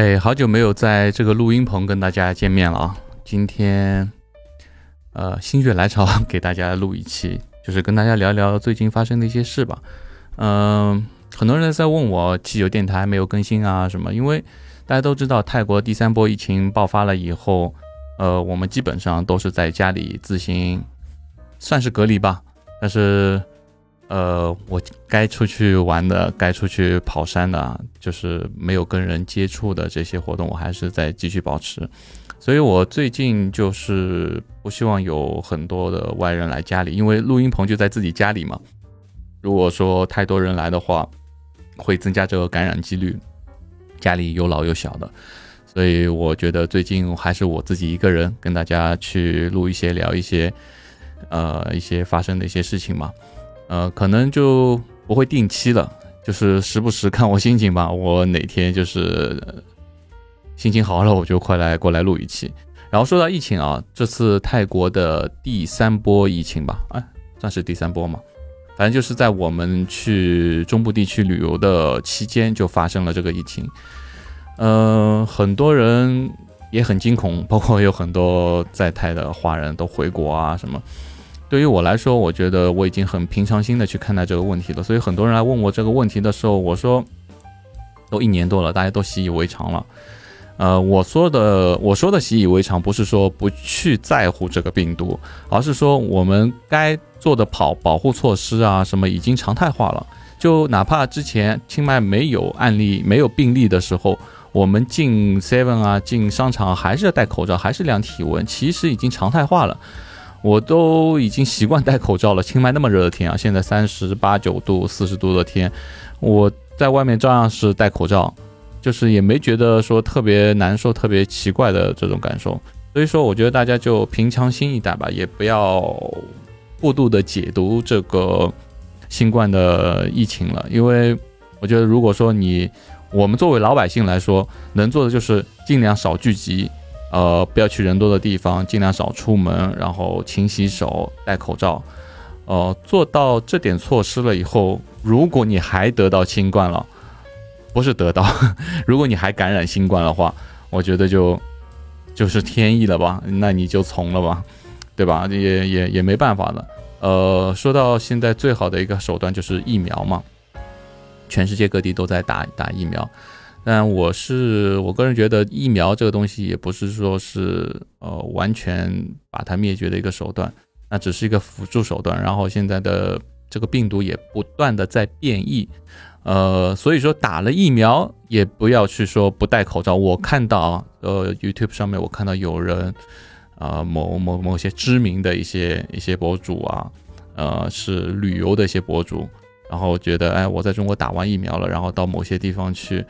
哎，好久没有在这个录音棚跟大家见面了啊！今天，呃，心血来潮给大家录一期，就是跟大家聊聊最近发生的一些事吧。嗯，很多人在问我汽油电台没有更新啊什么，因为大家都知道泰国第三波疫情爆发了以后，呃，我们基本上都是在家里自行算是隔离吧，但是。呃，我该出去玩的，该出去跑山的，就是没有跟人接触的这些活动，我还是在继续保持。所以我最近就是不希望有很多的外人来家里，因为录音棚就在自己家里嘛。如果说太多人来的话，会增加这个感染几率。家里有老有小的，所以我觉得最近还是我自己一个人跟大家去录一些，聊一些，呃，一些发生的一些事情嘛。呃，可能就不会定期了，就是时不时看我心情吧。我哪天就是心情好了，我就快来过来录一期。然后说到疫情啊，这次泰国的第三波疫情吧，哎，算是第三波嘛。反正就是在我们去中部地区旅游的期间就发生了这个疫情。嗯，很多人也很惊恐，包括有很多在泰的华人都回国啊什么。对于我来说，我觉得我已经很平常心的去看待这个问题了。所以很多人来问我这个问题的时候，我说都一年多了，大家都习以为常了。呃，我说的我说的习以为常，不是说不去在乎这个病毒，而是说我们该做的跑保护措施啊什么已经常态化了。就哪怕之前清迈没有案例、没有病例的时候，我们进 Seven 啊、进商场还是要戴口罩，还是量体温，其实已经常态化了。我都已经习惯戴口罩了。清迈那么热的天啊，现在三十八九度、四十度的天，我在外面照样是戴口罩，就是也没觉得说特别难受、特别奇怪的这种感受。所以说，我觉得大家就平常心一点吧，也不要过度的解读这个新冠的疫情了。因为我觉得，如果说你我们作为老百姓来说，能做的就是尽量少聚集。呃，不要去人多的地方，尽量少出门，然后勤洗手、戴口罩。呃，做到这点措施了以后，如果你还得到新冠了，不是得到，如果你还感染新冠的话，我觉得就就是天意了吧，那你就从了吧，对吧？也也也没办法了。呃，说到现在最好的一个手段就是疫苗嘛，全世界各地都在打打疫苗。但我是我个人觉得疫苗这个东西也不是说是呃完全把它灭绝的一个手段，那只是一个辅助手段。然后现在的这个病毒也不断的在变异，呃，所以说打了疫苗也不要去说不戴口罩。我看到啊，呃，YouTube 上面我看到有人啊某某某些知名的一些一些博主啊，呃，是旅游的一些博主，然后觉得哎我在中国打完疫苗了，然后到某些地方去。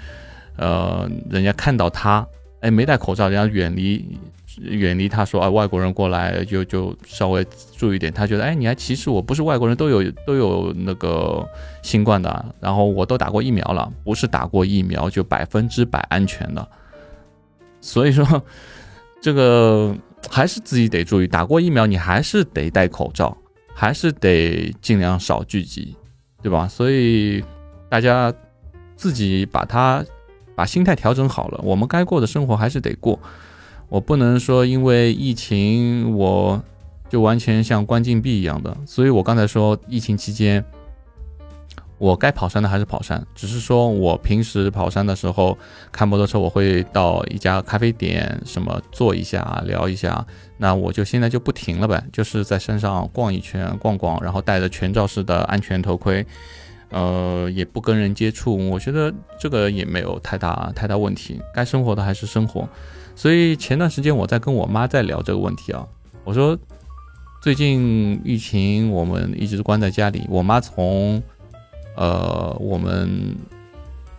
呃，人家看到他，哎，没戴口罩，人家远离远离他，说啊，外国人过来就就稍微注意点。他觉得，哎，你还歧视我？不是外国人都有都有那个新冠的，然后我都打过疫苗了，不是打过疫苗就百分之百安全的。所以说，这个还是自己得注意，打过疫苗你还是得戴口罩，还是得尽量少聚集，对吧？所以大家自己把它。把心态调整好了，我们该过的生活还是得过。我不能说因为疫情我就完全像关禁闭一样的。所以我刚才说疫情期间，我该跑山的还是跑山，只是说我平时跑山的时候开摩托车，我会到一家咖啡店什么坐一下聊一下。那我就现在就不停了呗，就是在山上逛一圈逛逛，然后戴着全罩式的安全头盔。呃，也不跟人接触，我觉得这个也没有太大太大问题。该生活的还是生活，所以前段时间我在跟我妈在聊这个问题啊。我说，最近疫情我们一直关在家里，我妈从呃我们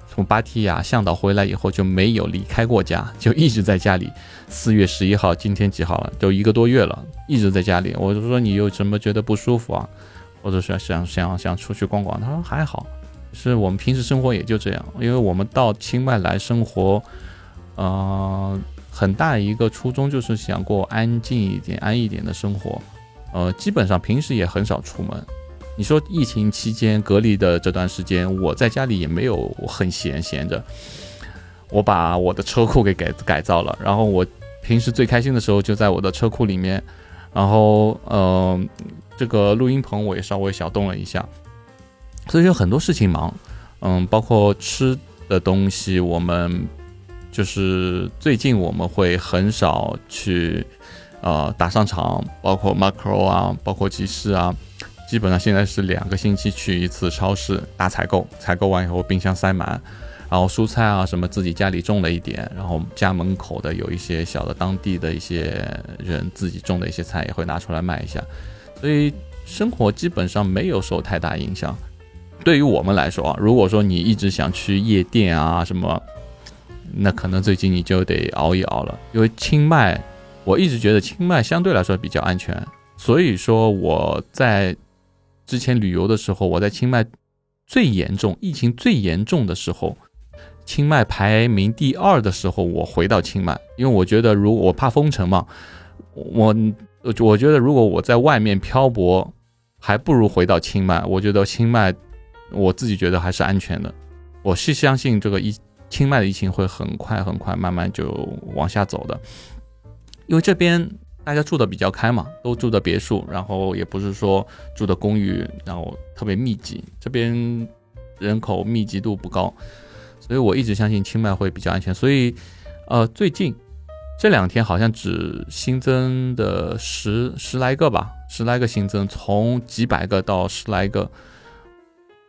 从芭提雅向导回来以后就没有离开过家，就一直在家里。四月十一号，今天几号了？都一个多月了，一直在家里。我就说你有什么觉得不舒服啊？或者说想想想出去逛逛，他说还好，是我们平时生活也就这样，因为我们到清迈来生活，呃，很大一个初衷就是想过安静一点、安逸一点的生活，呃，基本上平时也很少出门。你说疫情期间隔离的这段时间，我在家里也没有很闲闲着，我把我的车库给改改造了，然后我平时最开心的时候就在我的车库里面，然后呃，这个录音棚我也稍微小动了一下，所以有很多事情忙，嗯，包括吃的东西，我们就是最近我们会很少去呃打商场，包括 Macro 啊，包括集市啊，基本上现在是两个星期去一次超市大采购，采购完以后冰箱塞满。然后蔬菜啊什么自己家里种了一点，然后家门口的有一些小的当地的一些人自己种的一些菜也会拿出来卖一下，所以生活基本上没有受太大影响。对于我们来说啊，如果说你一直想去夜店啊什么，那可能最近你就得熬一熬了。因为清迈，我一直觉得清迈相对来说比较安全，所以说我在之前旅游的时候，我在清迈最严重疫情最严重的时候。清迈排名第二的时候，我回到清迈，因为我觉得如果我怕封城嘛，我我觉得如果我在外面漂泊，还不如回到清迈。我觉得清迈，我自己觉得还是安全的。我是相信这个疫清迈的疫情会很快很快慢慢就往下走的，因为这边大家住的比较开嘛，都住的别墅，然后也不是说住的公寓，然后特别密集，这边人口密集度不高。所以我一直相信清迈会比较安全，所以，呃，最近这两天好像只新增的十十来个吧，十来个新增，从几百个到十来个，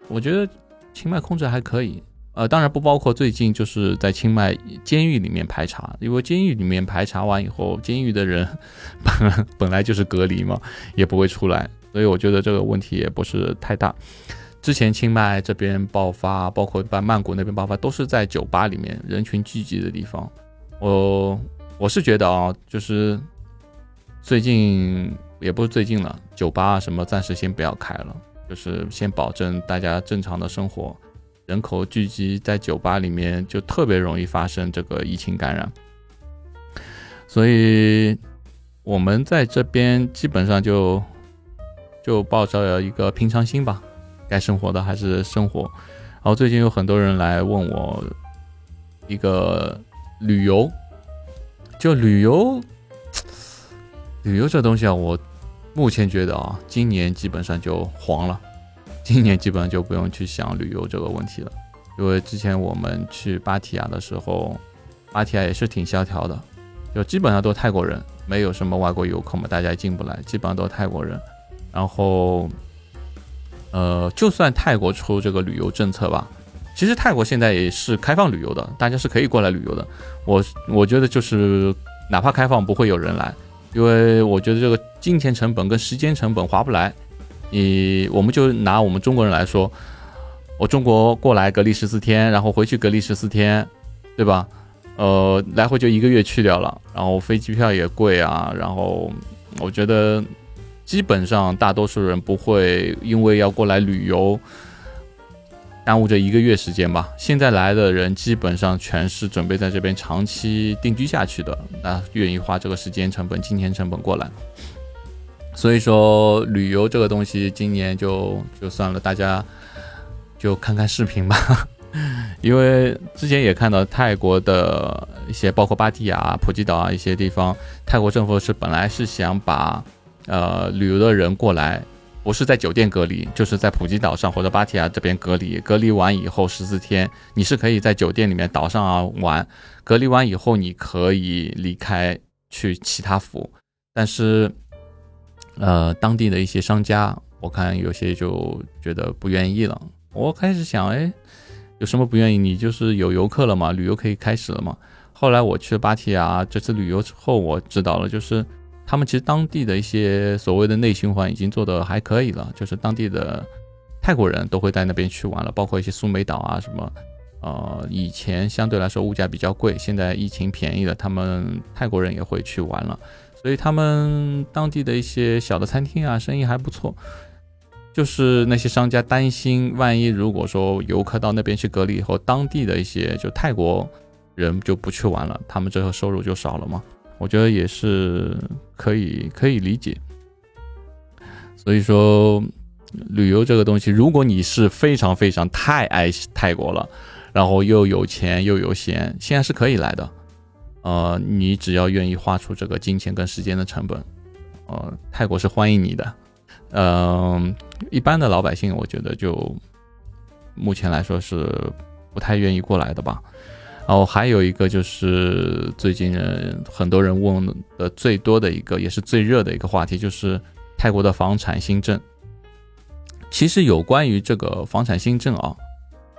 我觉得清迈控制还可以，呃，当然不包括最近就是在清迈监狱里面排查，因为监狱里面排查完以后，监狱的人 本本来就是隔离嘛，也不会出来，所以我觉得这个问题也不是太大。之前清迈这边爆发，包括在曼谷那边爆发，都是在酒吧里面人群聚集的地方。我我是觉得啊，就是最近也不是最近了，酒吧什么暂时先不要开了，就是先保证大家正常的生活。人口聚集在酒吧里面，就特别容易发生这个疫情感染。所以我们在这边基本上就就抱着一个平常心吧。该生活的还是生活，然后最近有很多人来问我一个旅游，就旅游，旅游这东西啊，我目前觉得啊，今年基本上就黄了，今年基本上就不用去想旅游这个问题了，因为之前我们去芭提雅的时候，芭提雅也是挺萧条的，就基本上都泰国人，没有什么外国游客嘛，大家进不来，基本上都泰国人，然后。呃，就算泰国出这个旅游政策吧，其实泰国现在也是开放旅游的，大家是可以过来旅游的。我我觉得就是哪怕开放，不会有人来，因为我觉得这个金钱成本跟时间成本划不来。你我们就拿我们中国人来说，我中国过来隔离十四天，然后回去隔离十四天，对吧？呃，来回就一个月去掉了，然后飞机票也贵啊，然后我觉得。基本上，大多数人不会因为要过来旅游，耽误这一个月时间吧。现在来的人基本上全是准备在这边长期定居下去的，那愿意花这个时间成本、金钱成本过来。所以说，旅游这个东西，今年就就算了，大家就看看视频吧。因为之前也看到泰国的一些，包括芭提雅、普吉岛啊一些地方，泰国政府是本来是想把。呃，旅游的人过来，不是在酒店隔离，就是在普吉岛上或者芭提雅这边隔离。隔离完以后十四天，你是可以在酒店里面岛上啊玩。隔离完以后，你可以离开去其他府。但是，呃，当地的一些商家，我看有些就觉得不愿意了。我开始想，哎，有什么不愿意？你就是有游客了嘛，旅游可以开始了嘛。后来我去了芭提雅这次旅游之后，我知道了，就是。他们其实当地的一些所谓的内循环已经做得还可以了，就是当地的泰国人都会在那边去玩了，包括一些苏梅岛啊什么，呃，以前相对来说物价比较贵，现在疫情便宜了，他们泰国人也会去玩了，所以他们当地的一些小的餐厅啊生意还不错，就是那些商家担心，万一如果说游客到那边去隔离以后，当地的一些就泰国人就不去玩了，他们这个收入就少了嘛。我觉得也是可以可以理解，所以说旅游这个东西，如果你是非常非常太爱泰国了，然后又有钱又有闲，现在是可以来的。呃，你只要愿意花出这个金钱跟时间的成本，呃，泰国是欢迎你的。嗯，一般的老百姓，我觉得就目前来说是不太愿意过来的吧。然后还有一个就是最近很多人问的最多的一个，也是最热的一个话题，就是泰国的房产新政。其实有关于这个房产新政啊，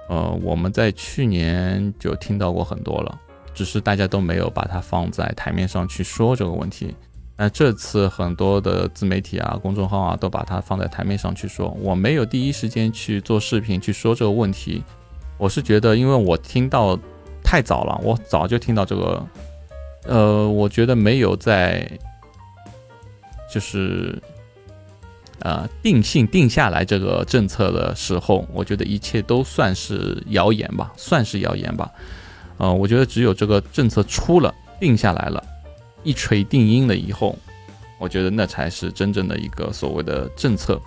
呃，我们在去年就听到过很多了。只是大家都没有把它放在台面上去说这个问题，那这次很多的自媒体啊、公众号啊都把它放在台面上去说。我没有第一时间去做视频去说这个问题，我是觉得，因为我听到太早了，我早就听到这个，呃，我觉得没有在就是呃定性定下来这个政策的时候，我觉得一切都算是谣言吧，算是谣言吧。呃，我觉得只有这个政策出了定下来了，一锤定音了以后，我觉得那才是真正的一个所谓的政策。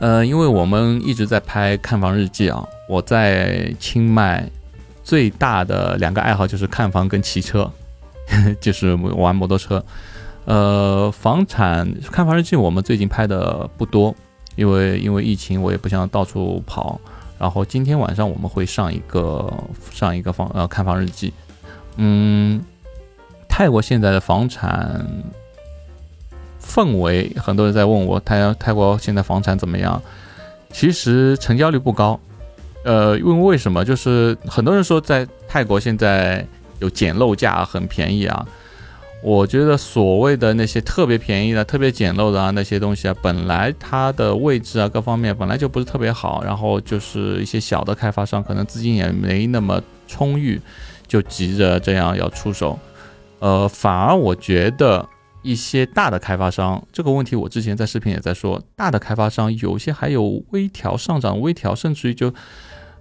呃，因为我们一直在拍看房日记啊，我在清迈最大的两个爱好就是看房跟骑车，就是玩摩托车。呃，房产看房日记我们最近拍的不多，因为因为疫情，我也不想到处跑。然后今天晚上我们会上一个上一个房呃看房日记，嗯，泰国现在的房产氛围，很多人在问我泰泰国现在房产怎么样？其实成交率不高，呃，因为为什么？就是很多人说在泰国现在有捡漏价，很便宜啊。我觉得所谓的那些特别便宜的、特别简陋的啊，那些东西啊，本来它的位置啊，各方面本来就不是特别好，然后就是一些小的开发商，可能资金也没那么充裕，就急着这样要出手。呃，反而我觉得一些大的开发商，这个问题我之前在视频也在说，大的开发商有些还有微调上涨、微调，甚至于就，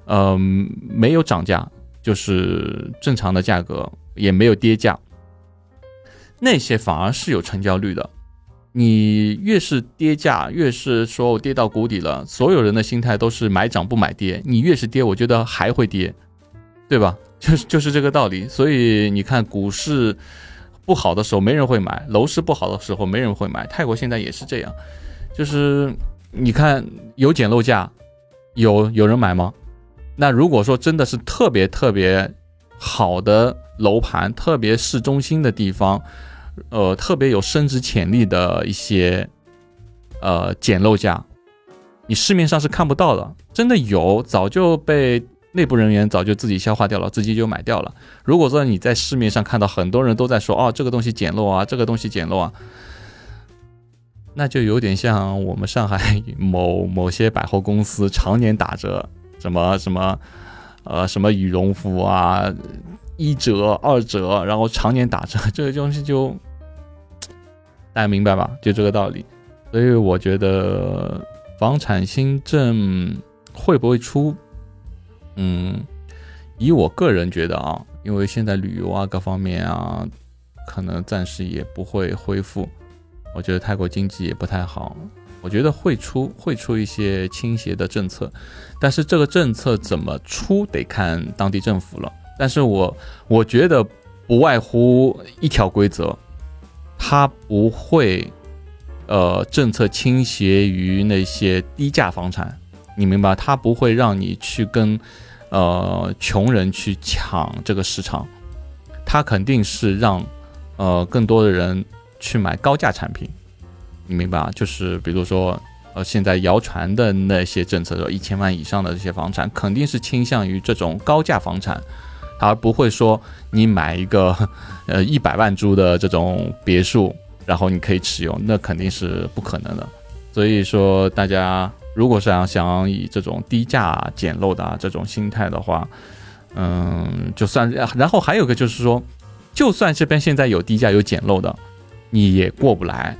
嗯，没有涨价，就是正常的价格，也没有跌价。那些反而是有成交率的，你越是跌价，越是说我跌到谷底了，所有人的心态都是买涨不买跌。你越是跌，我觉得还会跌，对吧？就 是就是这个道理。所以你看，股市不好的时候没人会买，楼市不好的时候没人会买。泰国现在也是这样，就是你看有捡漏价，有有人买吗？那如果说真的是特别特别好的楼盘，特别市中心的地方。呃，特别有升值潜力的一些呃捡漏价，你市面上是看不到的。真的有，早就被内部人员早就自己消化掉了，自己就买掉了。如果说你在市面上看到很多人都在说哦，这个东西捡漏啊，这个东西捡漏啊，那就有点像我们上海某某些百货公司常年打折，什么什么呃什么羽绒服啊。一折、二折，然后常年打折，这个东西就大家明白吧？就这个道理。所以我觉得房产新政会不会出？嗯，以我个人觉得啊，因为现在旅游啊各方面啊，可能暂时也不会恢复。我觉得泰国经济也不太好，我觉得会出会出一些倾斜的政策，但是这个政策怎么出，得看当地政府了。但是我我觉得不外乎一条规则，它不会，呃，政策倾斜于那些低价房产，你明白？它不会让你去跟，呃，穷人去抢这个市场，它肯定是让，呃，更多的人去买高价产品，你明白啊？就是比如说，呃，现在谣传的那些政策，说一千万以上的这些房产，肯定是倾向于这种高价房产。而不会说你买一个 呃一百万株的这种别墅，然后你可以持有，那肯定是不可能的。所以说，大家如果是想想以这种低价捡漏的啊这种心态的话，嗯，就算然后还有个就是说，就算这边现在有低价有捡漏的，你也过不来，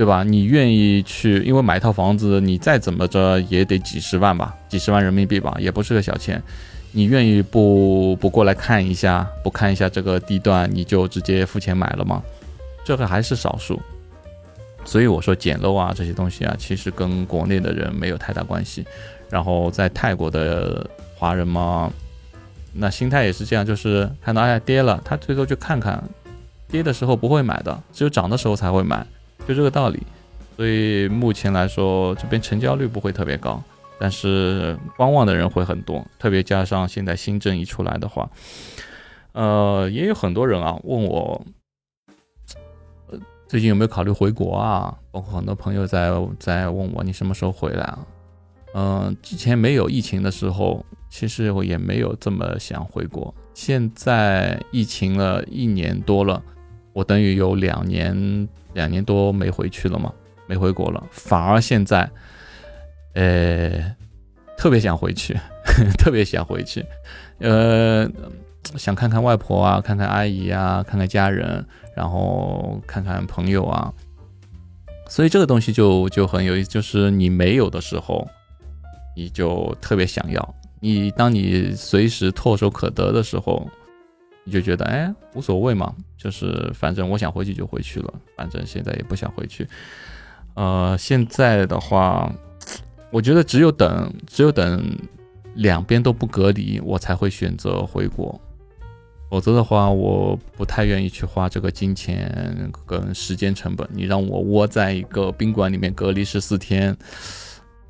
对吧？你愿意去，因为买一套房子，你再怎么着也得几十万吧，几十万人民币吧，也不是个小钱。你愿意不不过来看一下，不看一下这个地段，你就直接付钱买了吗？这个还是少数。所以我说捡漏啊这些东西啊，其实跟国内的人没有太大关系。然后在泰国的华人嘛，那心态也是这样，就是看到哎呀跌了，他最多就看看，跌的时候不会买的，只有涨的时候才会买，就这个道理。所以目前来说，这边成交率不会特别高，但是观望的人会很多，特别加上现在新政一出来的话，呃，也有很多人啊问我。最近有没有考虑回国啊？包括很多朋友在在问我，你什么时候回来啊？嗯，之前没有疫情的时候，其实我也没有这么想回国。现在疫情了一年多了，我等于有两年两年多没回去了嘛，没回国了，反而现在，呃，特别想回去，特别想回去，呃。想看看外婆啊，看看阿姨啊，看看家人，然后看看朋友啊，所以这个东西就就很有意思，就是你没有的时候，你就特别想要；你当你随时唾手可得的时候，你就觉得哎无所谓嘛，就是反正我想回去就回去了，反正现在也不想回去。呃，现在的话，我觉得只有等，只有等两边都不隔离，我才会选择回国。否则的话，我不太愿意去花这个金钱跟时间成本。你让我窝在一个宾馆里面隔离十四天，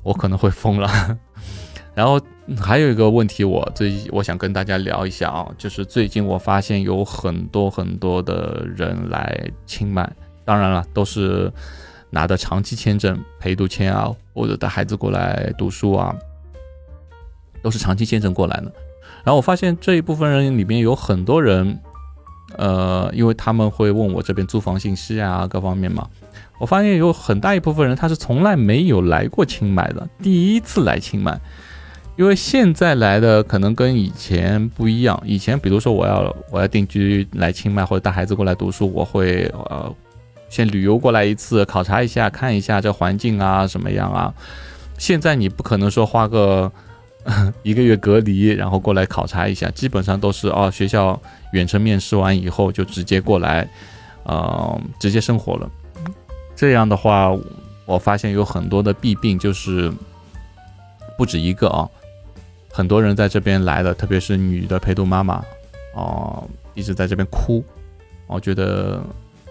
我可能会疯了。然后还有一个问题，我最我想跟大家聊一下啊，就是最近我发现有很多很多的人来清迈，当然了，都是拿的长期签证、陪读签啊，或者带孩子过来读书啊，都是长期签证过来的。然后我发现这一部分人里面有很多人，呃，因为他们会问我这边租房信息啊，各方面嘛。我发现有很大一部分人他是从来没有来过清迈的，第一次来清迈。因为现在来的可能跟以前不一样，以前比如说我要我要定居来清迈或者带孩子过来读书，我会呃先旅游过来一次，考察一下，看一下这环境啊什么样啊。现在你不可能说花个。一个月隔离，然后过来考察一下，基本上都是哦，学校远程面试完以后就直接过来，呃，直接生活了。这样的话，我发现有很多的弊病，就是不止一个啊，很多人在这边来的，特别是女的陪读妈妈，哦，一直在这边哭，我觉得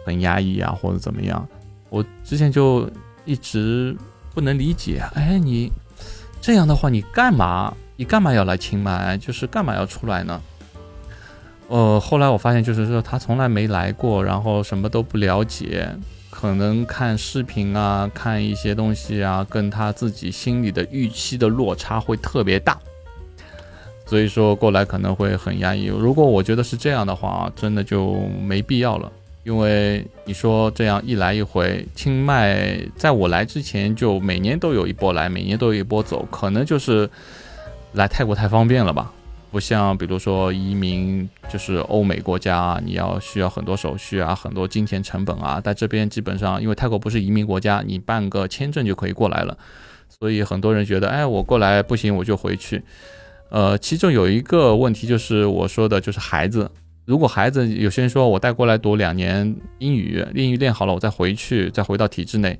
很压抑啊，或者怎么样。我之前就一直不能理解，哎，你。这样的话，你干嘛？你干嘛要来清迈？就是干嘛要出来呢？呃，后来我发现，就是说他从来没来过，然后什么都不了解，可能看视频啊，看一些东西啊，跟他自己心里的预期的落差会特别大，所以说过来可能会很压抑。如果我觉得是这样的话，真的就没必要了。因为你说这样一来一回，清迈在我来之前就每年都有一波来，每年都有一波走，可能就是来泰国太方便了吧？不像比如说移民，就是欧美国家，你要需要很多手续啊，很多金钱成本啊。在这边基本上，因为泰国不是移民国家，你办个签证就可以过来了，所以很多人觉得，哎，我过来不行，我就回去。呃，其中有一个问题就是我说的，就是孩子。如果孩子有些人说我带过来读两年英语，英语练好了，我再回去，再回到体制内，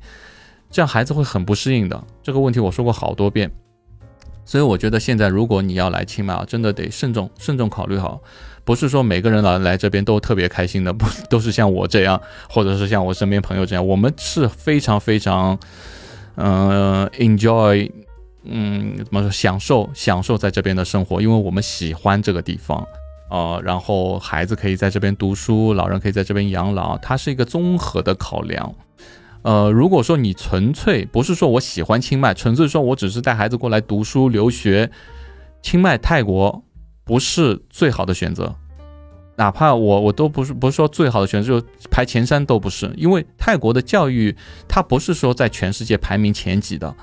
这样孩子会很不适应的。这个问题我说过好多遍，所以我觉得现在如果你要来清迈啊，真的得慎重慎重考虑好，不是说每个人来来这边都特别开心的，不都是像我这样，或者是像我身边朋友这样，我们是非常非常，嗯，enjoy，嗯，怎么说，享受享受在这边的生活，因为我们喜欢这个地方。呃，然后孩子可以在这边读书，老人可以在这边养老，它是一个综合的考量。呃，如果说你纯粹不是说我喜欢清迈，纯粹说我只是带孩子过来读书留学，清迈泰国不是最好的选择。哪怕我我都不是不是说最好的选择，就排前三都不是，因为泰国的教育它不是说在全世界排名前几的，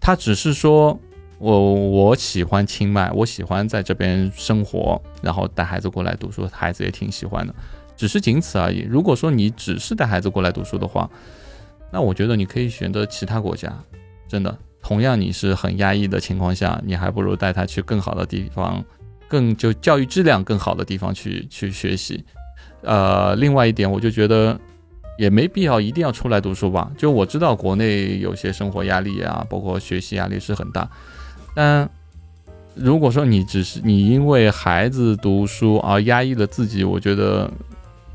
他只是说。我我喜欢清迈，我喜欢在这边生活，然后带孩子过来读书，孩子也挺喜欢的，只是仅此而已。如果说你只是带孩子过来读书的话，那我觉得你可以选择其他国家，真的，同样你是很压抑的情况下，你还不如带他去更好的地方，更就教育质量更好的地方去去学习。呃，另外一点，我就觉得也没必要一定要出来读书吧。就我知道国内有些生活压力啊，包括学习压力是很大。但如果说你只是你因为孩子读书而压抑了自己，我觉得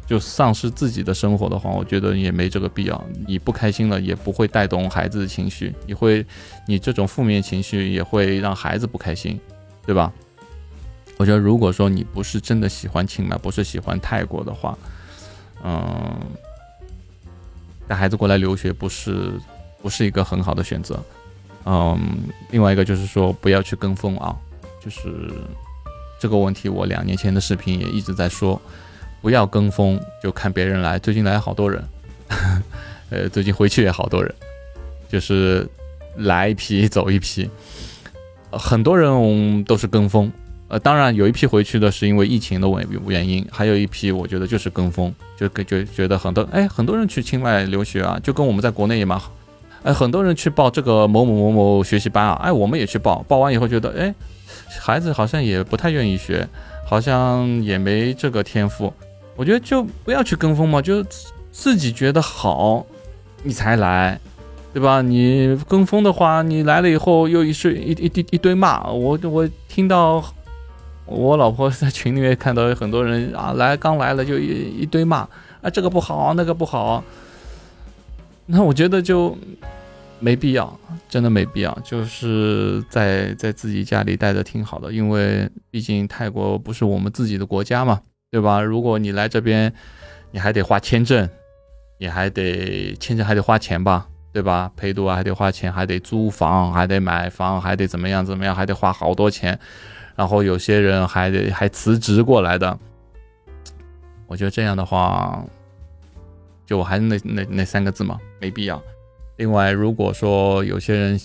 就丧失自己的生活的话，我觉得也没这个必要。你不开心了，也不会带动孩子的情绪，你会你这种负面情绪也会让孩子不开心，对吧？我觉得如果说你不是真的喜欢清迈，不是喜欢泰国的话，嗯，带孩子过来留学不是不是一个很好的选择。嗯，另外一个就是说不要去跟风啊。就是这个问题，我两年前的视频也一直在说，不要跟风，就看别人来。最近来好多人，呃，最近回去也好多人，就是来一批走一批，很多人都是跟风。呃，当然有一批回去的是因为疫情的原原因，还有一批我觉得就是跟风，就就觉得很多哎，很多人去清迈留学啊，就跟我们在国内也蛮好。哎，很多人去报这个某某某某学习班啊，哎，我们也去报，报完以后觉得哎。孩子好像也不太愿意学，好像也没这个天赋。我觉得就不要去跟风嘛，就自己觉得好，你才来，对吧？你跟风的话，你来了以后又一是一一一一堆骂。我我听到我老婆在群里面看到有很多人啊，来刚来了就一一堆骂啊，这个不好，那个不好。那我觉得就。没必要，真的没必要，就是在在自己家里待着挺好的，因为毕竟泰国不是我们自己的国家嘛，对吧？如果你来这边，你还得花签证，你还得签证还得花钱吧，对吧？陪读啊还得花钱，还得租房，还得买房，还得怎么样怎么样，还得花好多钱，然后有些人还得还辞职过来的，我觉得这样的话，就我还是那那那三个字嘛，没必要。另外，如果说有些人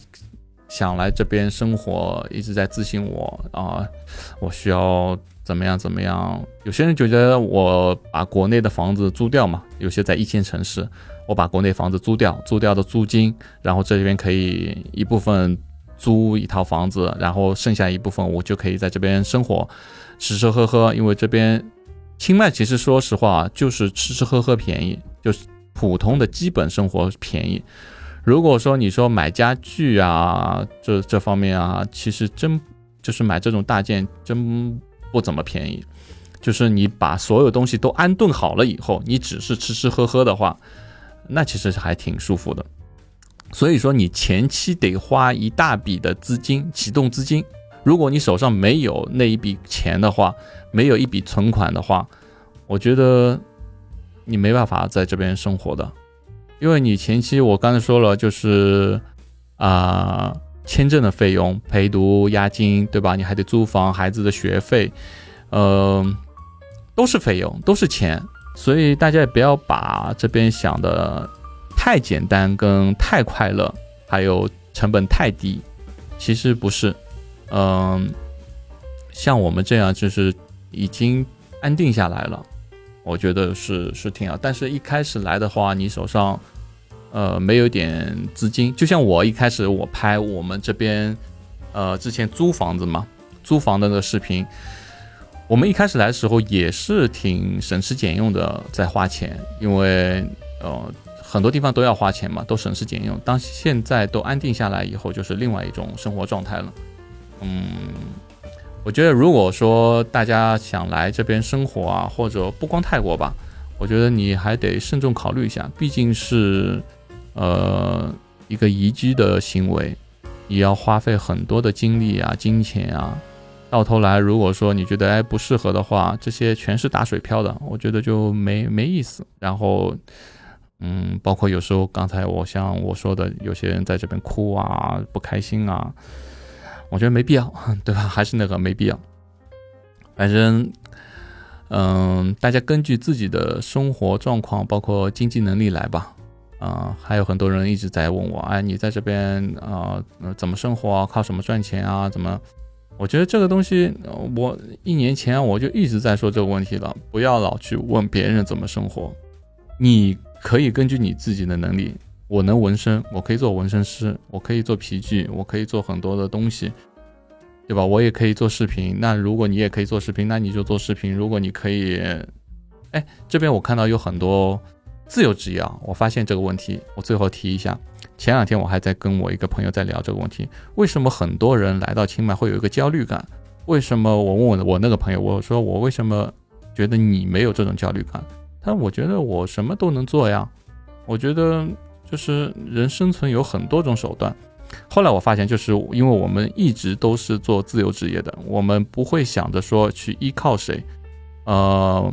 想来这边生活，一直在咨询我啊，我需要怎么样怎么样？有些人就觉得我把国内的房子租掉嘛，有些在一线城市，我把国内房子租掉，租掉的租金，然后这边可以一部分租一套房子，然后剩下一部分我就可以在这边生活，吃吃喝喝。因为这边清迈其实说实话就是吃吃喝喝便宜，就是普通的基本生活便宜。如果说你说买家具啊，这这方面啊，其实真就是买这种大件真不怎么便宜。就是你把所有东西都安顿好了以后，你只是吃吃喝喝的话，那其实还挺舒服的。所以说你前期得花一大笔的资金，启动资金。如果你手上没有那一笔钱的话，没有一笔存款的话，我觉得你没办法在这边生活的。因为你前期我刚才说了，就是啊，签证的费用、陪读押金，对吧？你还得租房、孩子的学费，呃，都是费用，都是钱。所以大家也不要把这边想的太简单、跟太快乐，还有成本太低。其实不是，嗯，像我们这样就是已经安定下来了。我觉得是是挺好，但是一开始来的话，你手上，呃，没有点资金，就像我一开始我拍我们这边，呃，之前租房子嘛，租房的那个视频，我们一开始来的时候也是挺省吃俭用的在花钱，因为呃很多地方都要花钱嘛，都省吃俭用。当现在都安定下来以后，就是另外一种生活状态了，嗯。我觉得，如果说大家想来这边生活啊，或者不光泰国吧，我觉得你还得慎重考虑一下，毕竟是，呃，一个移居的行为，你要花费很多的精力啊、金钱啊，到头来如果说你觉得哎不适合的话，这些全是打水漂的，我觉得就没没意思。然后，嗯，包括有时候刚才我像我说的，有些人在这边哭啊、不开心啊。我觉得没必要，对吧？还是那个没必要。反正，嗯，大家根据自己的生活状况，包括经济能力来吧。啊，还有很多人一直在问我，哎，你在这边啊，怎么生活啊？靠什么赚钱啊？怎么？我觉得这个东西，我一年前我就一直在说这个问题了。不要老去问别人怎么生活，你可以根据你自己的能力。我能纹身，我可以做纹身师，我可以做皮具，我可以做很多的东西，对吧？我也可以做视频。那如果你也可以做视频，那你就做视频。如果你可以，哎，这边我看到有很多自由职业啊。我发现这个问题，我最后提一下，前两天我还在跟我一个朋友在聊这个问题，为什么很多人来到清迈会有一个焦虑感？为什么我问我我那个朋友，我说我为什么觉得你没有这种焦虑感？但我觉得我什么都能做呀，我觉得就是人生存有很多种手段。后来我发现，就是因为我们一直都是做自由职业的，我们不会想着说去依靠谁。呃，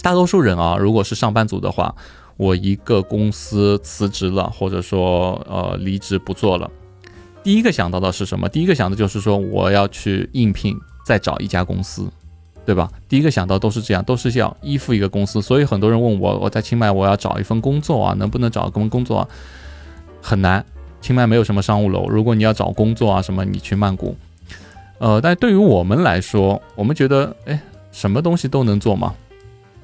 大多数人啊，如果是上班族的话。我一个公司辞职了，或者说呃离职不做了，第一个想到的是什么？第一个想的就是说我要去应聘，再找一家公司，对吧？第一个想到都是这样，都是要依附一个公司。所以很多人问我，我在清迈我要找一份工作啊，能不能找一份工作？啊很难，清迈没有什么商务楼。如果你要找工作啊什么，你去曼谷。呃，但对于我们来说，我们觉得哎，什么东西都能做嘛，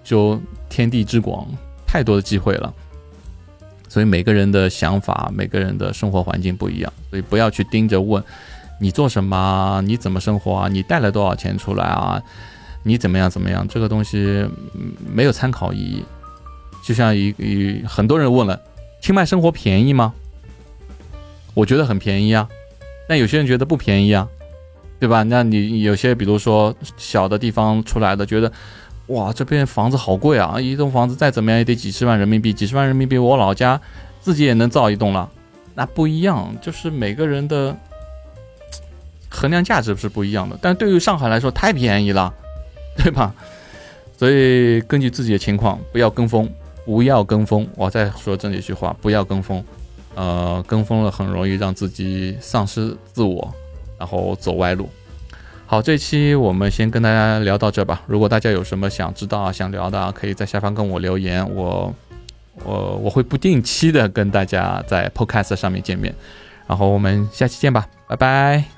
就天地之广。太多的机会了，所以每个人的想法、每个人的生活环境不一样，所以不要去盯着问你做什么、你怎么生活啊、你带了多少钱出来啊、你怎么样怎么样，这个东西没有参考意义。就像一一很多人问了，清迈生活便宜吗？我觉得很便宜啊，但有些人觉得不便宜啊，对吧？那你有些比如说小的地方出来的，觉得。哇，这边房子好贵啊！一栋房子再怎么样也得几十万人民币，几十万人民币，我老家自己也能造一栋了。那不一样，就是每个人的衡量价值是不一样的。但对于上海来说，太便宜了，对吧？所以根据自己的情况，不要跟风，不要跟风。我再说这么一句话，不要跟风。呃，跟风了很容易让自己丧失自我，然后走歪路。好，这期我们先跟大家聊到这吧。如果大家有什么想知道啊、想聊的啊，可以在下方跟我留言，我我我会不定期的跟大家在 Podcast 上面见面。然后我们下期见吧，拜拜。